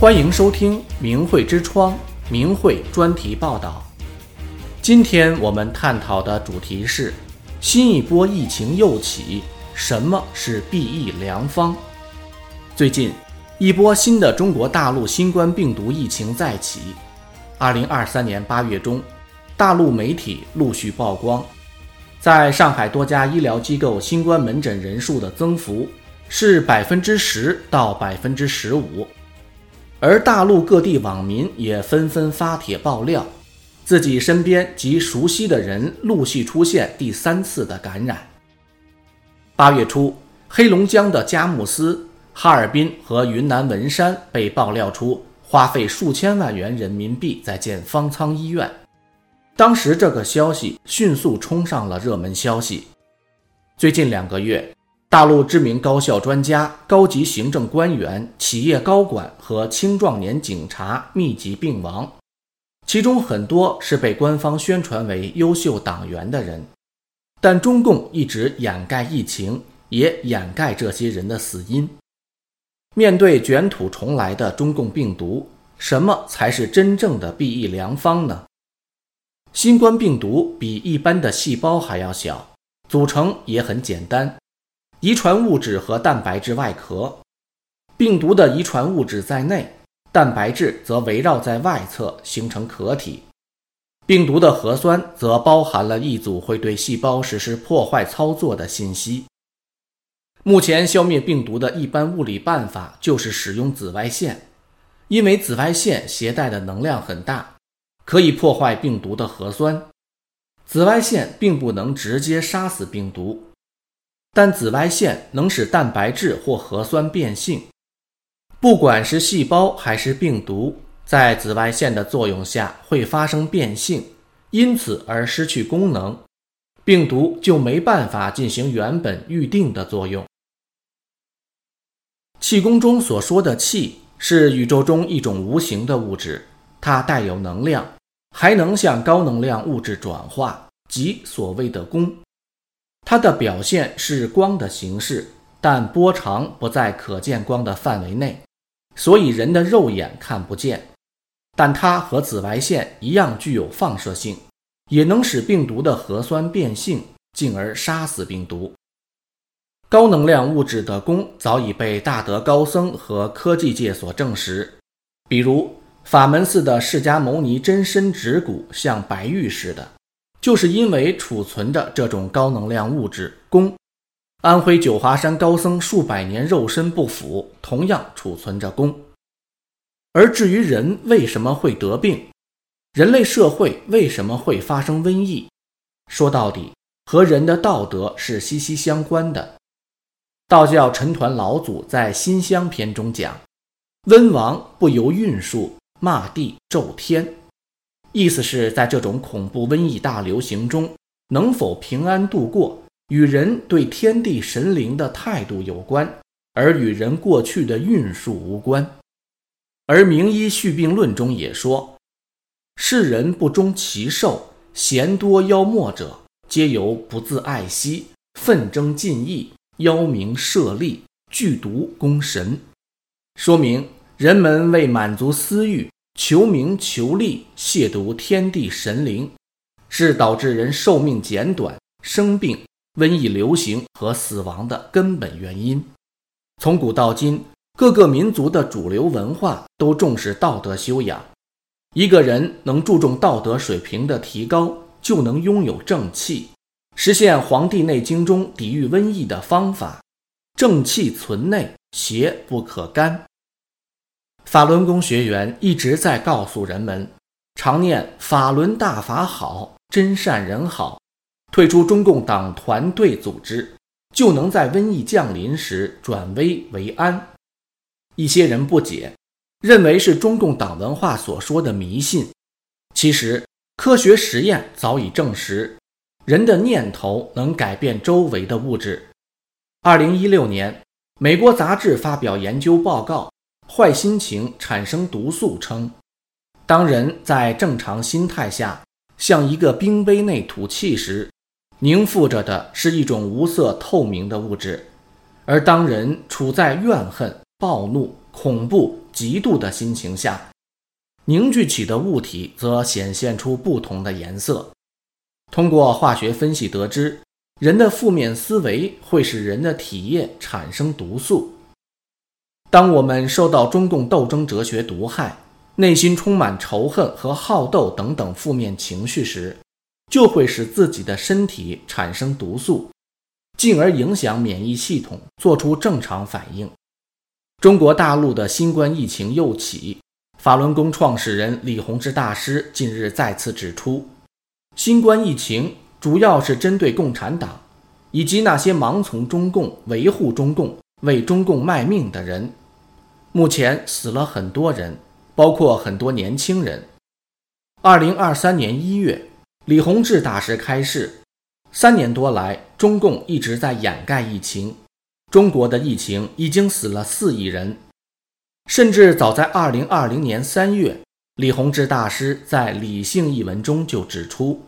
欢迎收听明慧之窗明慧专题报道。今天我们探讨的主题是：新一波疫情又起，什么是避疫良方？最近，一波新的中国大陆新冠病毒疫情再起。二零二三年八月中，大陆媒体陆续曝光，在上海多家医疗机构新冠门诊人数的增幅是百分之十到百分之十五。而大陆各地网民也纷纷发帖爆料，自己身边及熟悉的人陆续出现第三次的感染。八月初，黑龙江的佳木斯、哈尔滨和云南文山被爆料出花费数千万元人民币在建方舱医院，当时这个消息迅速冲上了热门消息。最近两个月，大陆知名高校专家、高级行政官员、企业高管和青壮年警察密集病亡，其中很多是被官方宣传为优秀党员的人，但中共一直掩盖疫情，也掩盖这些人的死因。面对卷土重来的中共病毒，什么才是真正的避疫良方呢？新冠病毒比一般的细胞还要小，组成也很简单。遗传物质和蛋白质外壳，病毒的遗传物质在内，蛋白质则围绕在外侧形成壳体。病毒的核酸则包含了一组会对细胞实施破坏操作的信息。目前消灭病毒的一般物理办法就是使用紫外线，因为紫外线携带的能量很大，可以破坏病毒的核酸。紫外线并不能直接杀死病毒。但紫外线能使蛋白质或核酸变性，不管是细胞还是病毒，在紫外线的作用下会发生变性，因此而失去功能，病毒就没办法进行原本预定的作用。气功中所说的气是宇宙中一种无形的物质，它带有能量，还能向高能量物质转化，即所谓的功。它的表现是光的形式，但波长不在可见光的范围内，所以人的肉眼看不见。但它和紫外线一样具有放射性，也能使病毒的核酸变性，进而杀死病毒。高能量物质的功早已被大德高僧和科技界所证实，比如法门寺的释迦牟尼真身指骨像白玉似的。就是因为储存着这种高能量物质功，安徽九华山高僧数百年肉身不腐，同样储存着功。而至于人为什么会得病，人类社会为什么会发生瘟疫，说到底和人的道德是息息相关的。道教陈抟老祖在《心香篇》中讲：“温王不由运数，骂地咒天。”意思是在这种恐怖瘟疫大流行中，能否平安度过，与人对天地神灵的态度有关，而与人过去的运数无关。而《名医续病论》中也说：“世人不忠其寿，嫌多妖魔者，皆由不自爱惜，奋争尽意，妖名设利，剧毒攻神。”说明人们为满足私欲。求名求利，亵渎天地神灵，是导致人寿命减短、生病、瘟疫流行和死亡的根本原因。从古到今，各个民族的主流文化都重视道德修养。一个人能注重道德水平的提高，就能拥有正气，实现《黄帝内经》中抵御瘟疫的方法：正气存内，邪不可干。法轮功学员一直在告诉人们，常念法轮大法好，真善人好，退出中共党团队组织，就能在瘟疫降临时转危为安。一些人不解，认为是中共党文化所说的迷信。其实，科学实验早已证实，人的念头能改变周围的物质。二零一六年，美国杂志发表研究报告。坏心情产生毒素称，当人在正常心态下向一个冰杯内吐气时，凝附着的是一种无色透明的物质；而当人处在怨恨、暴怒、恐怖、嫉妒的心情下，凝聚起的物体则显现出不同的颜色。通过化学分析得知，人的负面思维会使人的体液产生毒素。当我们受到中共斗争哲学毒害，内心充满仇恨和好斗等等负面情绪时，就会使自己的身体产生毒素，进而影响免疫系统，做出正常反应。中国大陆的新冠疫情又起，法轮功创始人李洪志大师近日再次指出，新冠疫情主要是针对共产党以及那些盲从中共、维护中共、为中共卖命的人。目前死了很多人，包括很多年轻人。二零二三年一月，李洪志大师开示，三年多来，中共一直在掩盖疫情。中国的疫情已经死了四亿人。甚至早在二零二零年三月，李洪志大师在《理性》一文中就指出，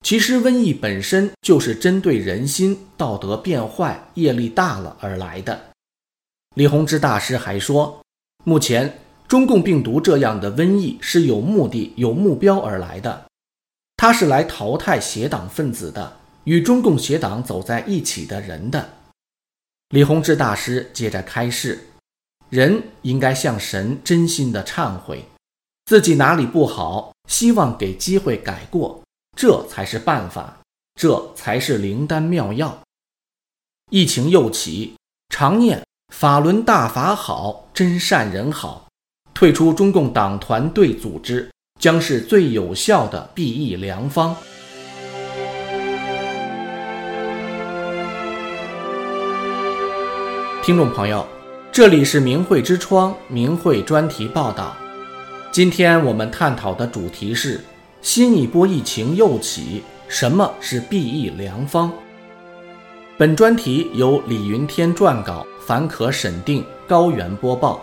其实瘟疫本身就是针对人心道德变坏、业力大了而来的。李洪志大师还说，目前中共病毒这样的瘟疫是有目的、有目标而来的，它是来淘汰邪党分子的，与中共邪党走在一起的人的。李洪志大师接着开示，人应该向神真心的忏悔，自己哪里不好，希望给机会改过，这才是办法，这才是灵丹妙药。疫情又起，常念。法轮大法好，真善人好。退出中共党团队组织，将是最有效的避疫良方。听众朋友，这里是明慧之窗明慧专题报道。今天我们探讨的主题是：新一波疫情又起，什么是避疫良方？本专题由李云天撰稿。凡可审定，高原播报，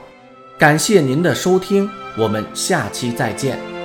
感谢您的收听，我们下期再见。